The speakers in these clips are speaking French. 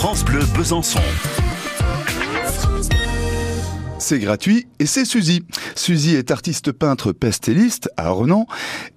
France Bleu Besançon. C'est gratuit et c'est Suzy. Suzy est artiste peintre pastelliste à Ornans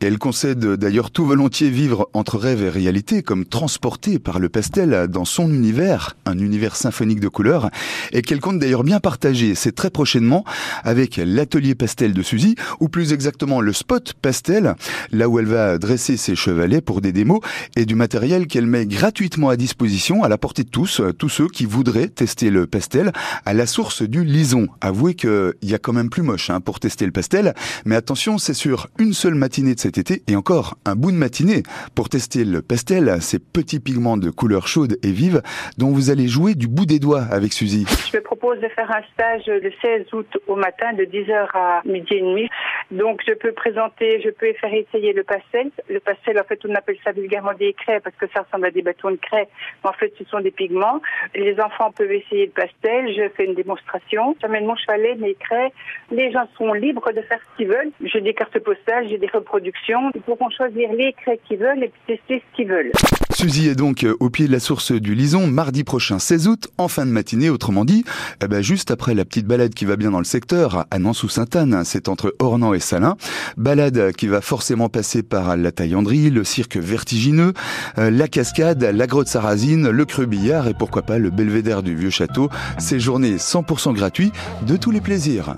et elle concède d'ailleurs tout volontiers vivre entre rêve et réalité comme transportée par le pastel dans son univers, un univers symphonique de couleurs et qu'elle compte d'ailleurs bien partager. C'est très prochainement avec l'atelier pastel de Suzy ou plus exactement le spot pastel, là où elle va dresser ses chevalets pour des démos et du matériel qu'elle met gratuitement à disposition à la portée de tous, tous ceux qui voudraient tester le pastel à la source du Lison avouez qu'il y a quand même plus moche hein, pour tester le pastel. Mais attention, c'est sur une seule matinée de cet été et encore un bout de matinée pour tester le pastel, ces petits pigments de couleur chaude et vive dont vous allez jouer du bout des doigts avec Suzy. Je me propose de faire un stage le 16 août au matin de 10h à midi et demi. Donc je peux présenter, je peux faire essayer le pastel. Le pastel, en fait, on appelle ça vulgairement des craies parce que ça ressemble à des bâtons de craie. Mais en fait, ce sont des pigments. Les enfants peuvent essayer le pastel. Je fais une démonstration. J'amène mon chevalet, mes craies. Les gens sont libres de faire ce qu'ils veulent. J'ai des cartes postales, j'ai des reproductions. Ils pourront choisir les craies qu'ils veulent et tester ce qu'ils veulent. Suzy est donc au pied de la source du Lison mardi prochain 16 août en fin de matinée autrement dit eh ben juste après la petite balade qui va bien dans le secteur à Nance ou Sainte-Anne c'est entre Ornans et Salins. Balade qui va forcément passer par la taillanderie le cirque vertigineux euh, la cascade la grotte sarrasine le creux billard et pourquoi pas le belvédère du vieux château ces journées 100% gratuits de tous les plaisirs